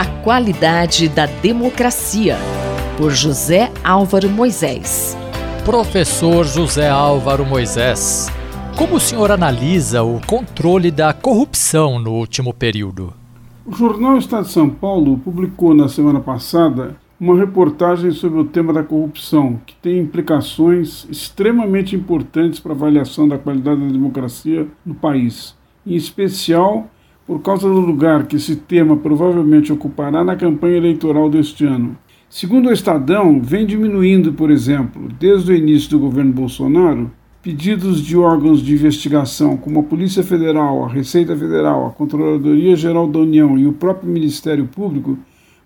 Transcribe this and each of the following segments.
A qualidade da democracia, por José Álvaro Moisés. Professor José Álvaro Moisés, como o senhor analisa o controle da corrupção no último período? O jornal Estado de São Paulo publicou na semana passada uma reportagem sobre o tema da corrupção, que tem implicações extremamente importantes para a avaliação da qualidade da democracia no país, em especial por causa do lugar que esse tema provavelmente ocupará na campanha eleitoral deste ano. Segundo o Estadão, vem diminuindo, por exemplo, desde o início do governo Bolsonaro, pedidos de órgãos de investigação como a Polícia Federal, a Receita Federal, a Controladoria Geral da União e o próprio Ministério Público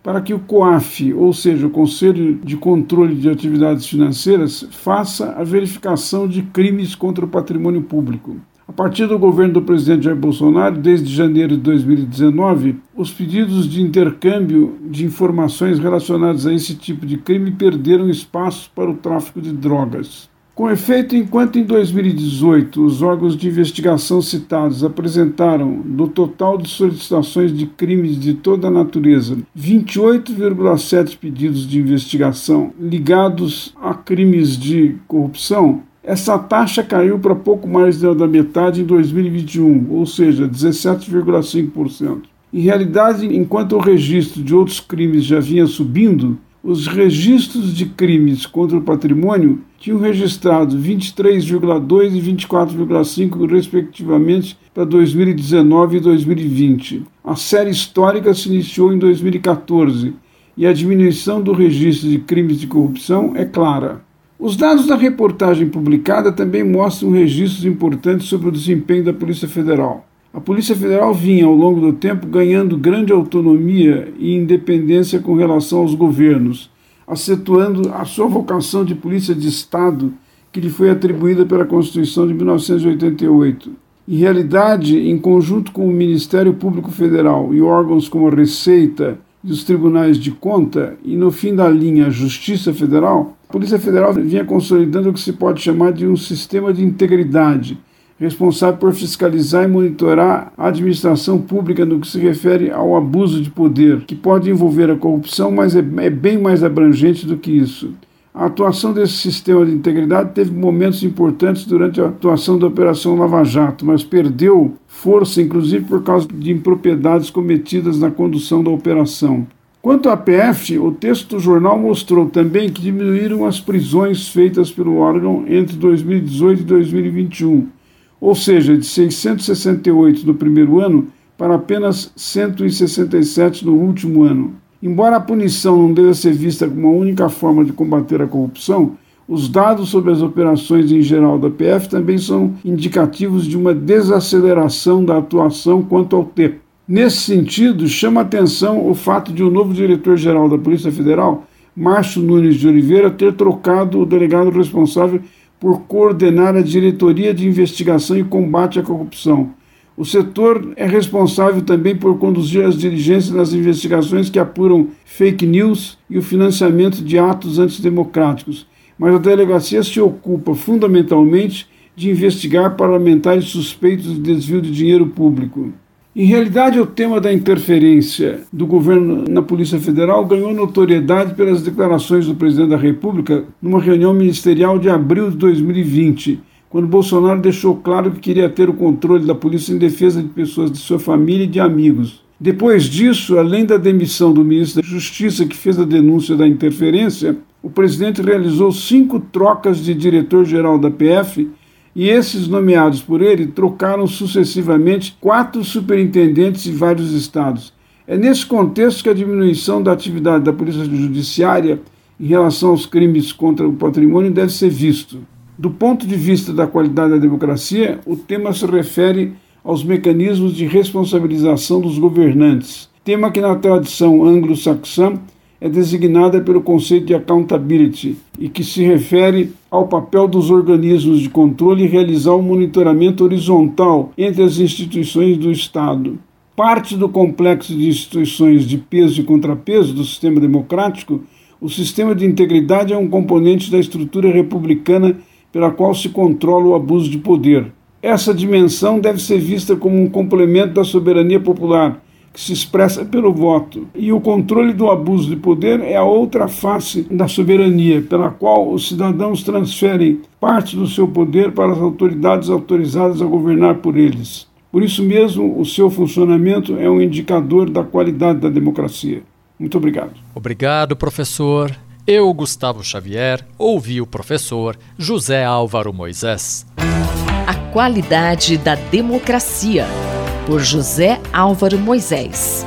para que o COAF, ou seja, o Conselho de Controle de Atividades Financeiras, faça a verificação de crimes contra o patrimônio público. A partir do governo do presidente Jair Bolsonaro, desde janeiro de 2019, os pedidos de intercâmbio de informações relacionadas a esse tipo de crime perderam espaço para o tráfico de drogas. Com efeito, enquanto em 2018 os órgãos de investigação citados apresentaram, do total de solicitações de crimes de toda a natureza, 28,7 pedidos de investigação ligados a crimes de corrupção, essa taxa caiu para pouco mais da metade em 2021, ou seja, 17,5%. Em realidade, enquanto o registro de outros crimes já vinha subindo, os registros de crimes contra o patrimônio tinham registrado 23,2 e 24,5 respectivamente para 2019 e 2020. A série histórica se iniciou em 2014 e a diminuição do registro de crimes de corrupção é clara. Os dados da reportagem publicada também mostram registros importantes sobre o desempenho da Polícia Federal. A Polícia Federal vinha, ao longo do tempo, ganhando grande autonomia e independência com relação aos governos, acentuando a sua vocação de polícia de Estado que lhe foi atribuída pela Constituição de 1988. Em realidade, em conjunto com o Ministério Público Federal e órgãos como a Receita e os tribunais de conta, e no fim da linha a Justiça Federal, Polícia Federal vinha consolidando o que se pode chamar de um sistema de integridade responsável por fiscalizar e monitorar a administração pública no que se refere ao abuso de poder, que pode envolver a corrupção, mas é, é bem mais abrangente do que isso. A atuação desse sistema de integridade teve momentos importantes durante a atuação da Operação Lava Jato, mas perdeu força, inclusive por causa de impropriedades cometidas na condução da operação. Quanto à PF, o texto do jornal mostrou também que diminuíram as prisões feitas pelo órgão entre 2018 e 2021 ou seja, de 668 no primeiro ano para apenas 167 no último ano. Embora a punição não deva ser vista como a única forma de combater a corrupção, os dados sobre as operações em geral da PF também são indicativos de uma desaceleração da atuação quanto ao tempo. Nesse sentido, chama atenção o fato de o novo diretor-geral da Polícia Federal, Márcio Nunes de Oliveira, ter trocado o delegado responsável por coordenar a diretoria de investigação e combate à corrupção. O setor é responsável também por conduzir as diligências nas investigações que apuram fake news e o financiamento de atos antidemocráticos. Mas a delegacia se ocupa fundamentalmente de investigar parlamentares suspeitos de desvio de dinheiro público. Em realidade, o tema da interferência do governo na Polícia Federal ganhou notoriedade pelas declarações do presidente da República numa reunião ministerial de abril de 2020, quando Bolsonaro deixou claro que queria ter o controle da polícia em defesa de pessoas de sua família e de amigos. Depois disso, além da demissão do ministro da Justiça, que fez a denúncia da interferência, o presidente realizou cinco trocas de diretor-geral da PF e esses nomeados por ele trocaram sucessivamente quatro superintendentes em vários estados. É nesse contexto que a diminuição da atividade da Polícia Judiciária em relação aos crimes contra o patrimônio deve ser visto. Do ponto de vista da qualidade da democracia, o tema se refere aos mecanismos de responsabilização dos governantes, tema que na tradição anglo-saxã é designada pelo conceito de accountability e que se refere ao papel dos organismos de controle realizar um monitoramento horizontal entre as instituições do Estado. Parte do complexo de instituições de peso e contrapeso do sistema democrático, o sistema de integridade é um componente da estrutura republicana pela qual se controla o abuso de poder. Essa dimensão deve ser vista como um complemento da soberania popular que se expressa pelo voto. E o controle do abuso de poder é a outra face da soberania, pela qual os cidadãos transferem parte do seu poder para as autoridades autorizadas a governar por eles. Por isso mesmo, o seu funcionamento é um indicador da qualidade da democracia. Muito obrigado. Obrigado, professor. Eu, Gustavo Xavier, ouvi o professor José Álvaro Moisés. A qualidade da democracia, por José Álvaro Moisés.